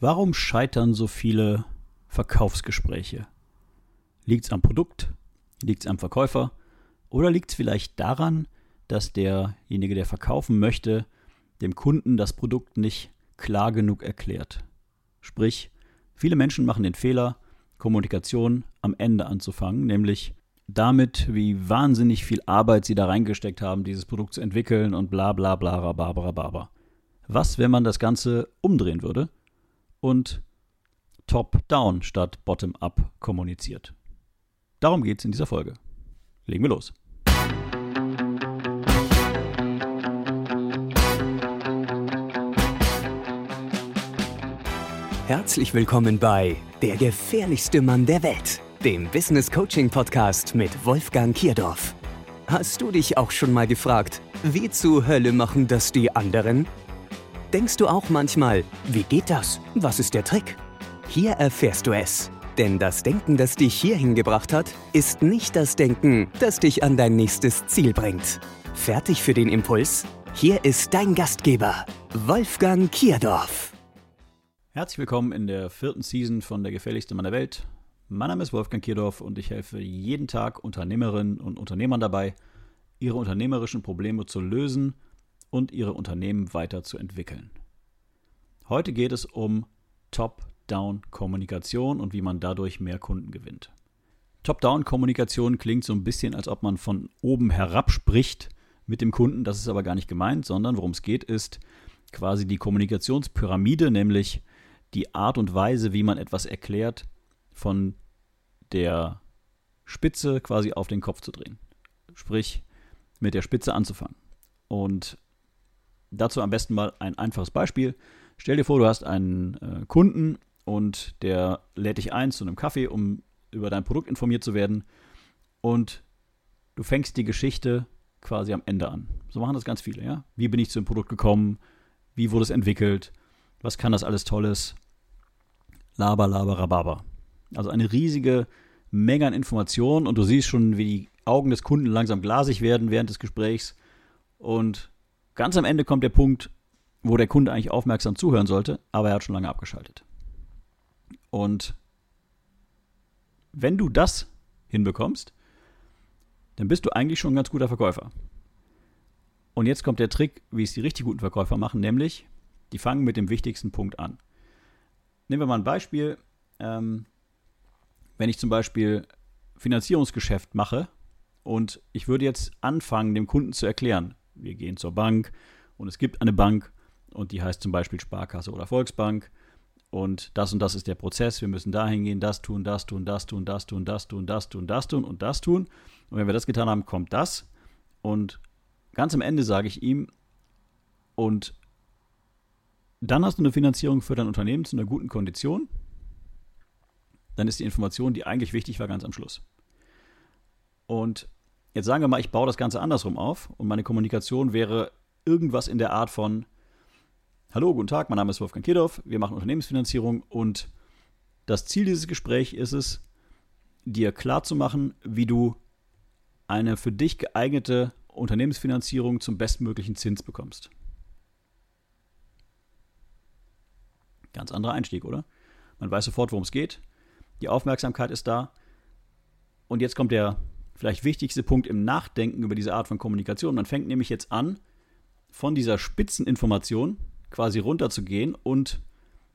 Warum scheitern so viele Verkaufsgespräche? Liegt es am Produkt? Liegt es am Verkäufer? Oder liegt es vielleicht daran, dass derjenige, der verkaufen möchte, dem Kunden das Produkt nicht klar genug erklärt? Sprich, viele Menschen machen den Fehler, Kommunikation am Ende anzufangen, nämlich damit, wie wahnsinnig viel Arbeit sie da reingesteckt haben, dieses Produkt zu entwickeln und bla bla bla rababra. Was, wenn man das Ganze umdrehen würde und top-down statt bottom-up kommuniziert. Darum geht es in dieser Folge. Legen wir los. Herzlich willkommen bei Der gefährlichste Mann der Welt, dem Business Coaching Podcast mit Wolfgang Kierdorf. Hast du dich auch schon mal gefragt, wie zur Hölle machen das die anderen? Denkst du auch manchmal, wie geht das? Was ist der Trick? Hier erfährst du es. Denn das Denken, das dich hierhin gebracht hat, ist nicht das Denken, das dich an dein nächstes Ziel bringt. Fertig für den Impuls? Hier ist dein Gastgeber, Wolfgang Kierdorf. Herzlich willkommen in der vierten Season von Der gefährlichste Mann der Welt. Mein Name ist Wolfgang Kierdorf und ich helfe jeden Tag Unternehmerinnen und Unternehmern dabei, ihre unternehmerischen Probleme zu lösen – und ihre Unternehmen weiterzuentwickeln. Heute geht es um Top-Down-Kommunikation und wie man dadurch mehr Kunden gewinnt. Top-Down-Kommunikation klingt so ein bisschen, als ob man von oben herab spricht mit dem Kunden. Das ist aber gar nicht gemeint, sondern worum es geht, ist quasi die Kommunikationspyramide, nämlich die Art und Weise, wie man etwas erklärt, von der Spitze quasi auf den Kopf zu drehen. Sprich, mit der Spitze anzufangen. Und Dazu am besten mal ein einfaches Beispiel. Stell dir vor, du hast einen äh, Kunden und der lädt dich ein zu einem Kaffee, um über dein Produkt informiert zu werden. Und du fängst die Geschichte quasi am Ende an. So machen das ganz viele, ja? Wie bin ich zu dem Produkt gekommen? Wie wurde es entwickelt? Was kann das alles Tolles? Laber, laber, rababa. Also eine riesige Menge an Informationen und du siehst schon, wie die Augen des Kunden langsam glasig werden während des Gesprächs und Ganz am Ende kommt der Punkt, wo der Kunde eigentlich aufmerksam zuhören sollte, aber er hat schon lange abgeschaltet. Und wenn du das hinbekommst, dann bist du eigentlich schon ein ganz guter Verkäufer. Und jetzt kommt der Trick, wie es die richtig guten Verkäufer machen, nämlich die fangen mit dem wichtigsten Punkt an. Nehmen wir mal ein Beispiel. Ähm, wenn ich zum Beispiel Finanzierungsgeschäft mache und ich würde jetzt anfangen, dem Kunden zu erklären, wir gehen zur Bank und es gibt eine Bank und die heißt zum Beispiel Sparkasse oder Volksbank und das und das ist der Prozess. Wir müssen dahin gehen, das tun, das tun, das tun, das tun, das tun, das tun, das tun und das tun. Und wenn wir das getan haben, kommt das. Und ganz am Ende sage ich ihm, und dann hast du eine Finanzierung für dein Unternehmen zu einer guten Kondition. Dann ist die Information, die eigentlich wichtig war, ganz am Schluss. Und Jetzt sagen wir mal, ich baue das Ganze andersrum auf und meine Kommunikation wäre irgendwas in der Art von Hallo, guten Tag, mein Name ist Wolfgang Kiedorf, wir machen Unternehmensfinanzierung und das Ziel dieses Gesprächs ist es, dir klarzumachen, wie du eine für dich geeignete Unternehmensfinanzierung zum bestmöglichen Zins bekommst. Ganz anderer Einstieg, oder? Man weiß sofort, worum es geht. Die Aufmerksamkeit ist da. Und jetzt kommt der vielleicht wichtigste Punkt im Nachdenken über diese Art von Kommunikation. Man fängt nämlich jetzt an, von dieser Spitzeninformation quasi runterzugehen und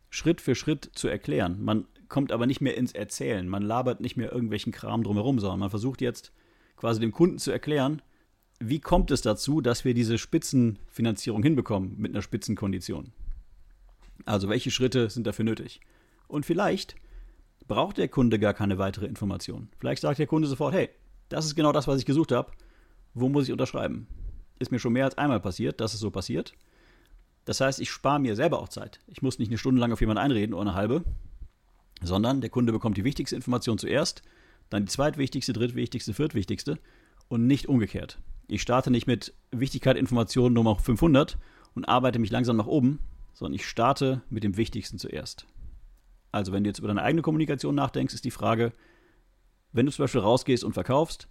Schritt für Schritt zu erklären. Man kommt aber nicht mehr ins Erzählen. Man labert nicht mehr irgendwelchen Kram drumherum, sondern man versucht jetzt quasi dem Kunden zu erklären, wie kommt es dazu, dass wir diese Spitzenfinanzierung hinbekommen mit einer Spitzenkondition. Also welche Schritte sind dafür nötig? Und vielleicht braucht der Kunde gar keine weitere Information. Vielleicht sagt der Kunde sofort, hey, das ist genau das, was ich gesucht habe. Wo muss ich unterschreiben? Ist mir schon mehr als einmal passiert, dass es so passiert. Das heißt, ich spare mir selber auch Zeit. Ich muss nicht eine Stunde lang auf jemanden einreden oder eine halbe, sondern der Kunde bekommt die wichtigste Information zuerst, dann die zweitwichtigste, drittwichtigste, viertwichtigste und nicht umgekehrt. Ich starte nicht mit Wichtigkeit Information Nummer 500 und arbeite mich langsam nach oben, sondern ich starte mit dem Wichtigsten zuerst. Also, wenn du jetzt über deine eigene Kommunikation nachdenkst, ist die Frage, wenn du zum Beispiel rausgehst und verkaufst,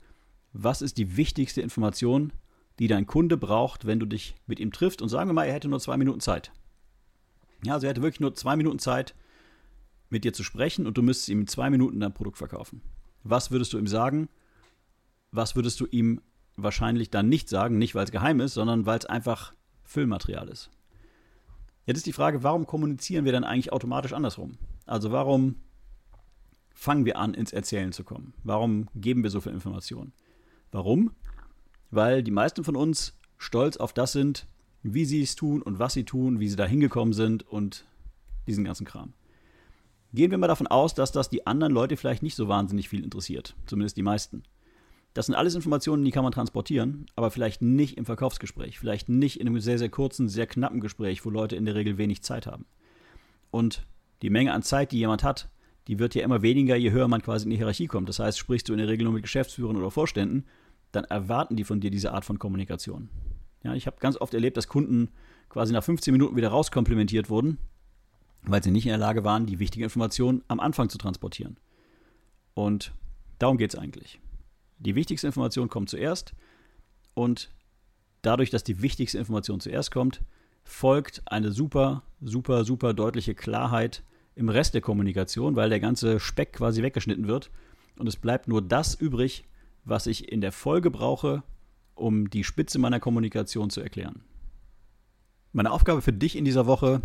was ist die wichtigste Information, die dein Kunde braucht, wenn du dich mit ihm triffst und sagen wir mal, er hätte nur zwei Minuten Zeit. Ja, also er hätte wirklich nur zwei Minuten Zeit, mit dir zu sprechen und du müsstest ihm in zwei Minuten dein Produkt verkaufen. Was würdest du ihm sagen? Was würdest du ihm wahrscheinlich dann nicht sagen? Nicht, weil es geheim ist, sondern weil es einfach Füllmaterial ist. Jetzt ist die Frage, warum kommunizieren wir dann eigentlich automatisch andersrum? Also warum fangen wir an, ins Erzählen zu kommen? Warum geben wir so viel Informationen? Warum? Weil die meisten von uns stolz auf das sind, wie sie es tun und was sie tun, wie sie da hingekommen sind und diesen ganzen Kram. Gehen wir mal davon aus, dass das die anderen Leute vielleicht nicht so wahnsinnig viel interessiert, zumindest die meisten. Das sind alles Informationen, die kann man transportieren, aber vielleicht nicht im Verkaufsgespräch, vielleicht nicht in einem sehr, sehr kurzen, sehr knappen Gespräch, wo Leute in der Regel wenig Zeit haben. Und die Menge an Zeit, die jemand hat, die wird ja immer weniger, je höher man quasi in die Hierarchie kommt. Das heißt, sprichst du in der Regel nur mit Geschäftsführern oder Vorständen, dann erwarten die von dir diese Art von Kommunikation. Ja, ich habe ganz oft erlebt, dass Kunden quasi nach 15 Minuten wieder rauskomplimentiert wurden, weil sie nicht in der Lage waren, die wichtige Information am Anfang zu transportieren. Und darum geht es eigentlich. Die wichtigste Information kommt zuerst und dadurch, dass die wichtigste Information zuerst kommt, folgt eine super, super, super deutliche Klarheit im Rest der Kommunikation, weil der ganze Speck quasi weggeschnitten wird. Und es bleibt nur das übrig, was ich in der Folge brauche, um die Spitze meiner Kommunikation zu erklären. Meine Aufgabe für dich in dieser Woche,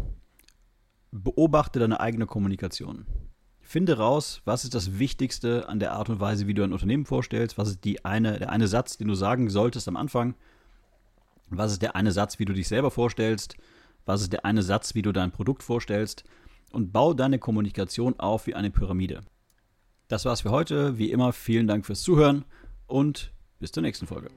beobachte deine eigene Kommunikation. Finde raus, was ist das Wichtigste an der Art und Weise, wie du ein Unternehmen vorstellst, was ist die eine, der eine Satz, den du sagen solltest am Anfang, was ist der eine Satz, wie du dich selber vorstellst, was ist der eine Satz, wie du dein Produkt vorstellst und bau deine Kommunikation auf wie eine Pyramide. Das war's für heute. Wie immer, vielen Dank fürs Zuhören und bis zur nächsten Folge.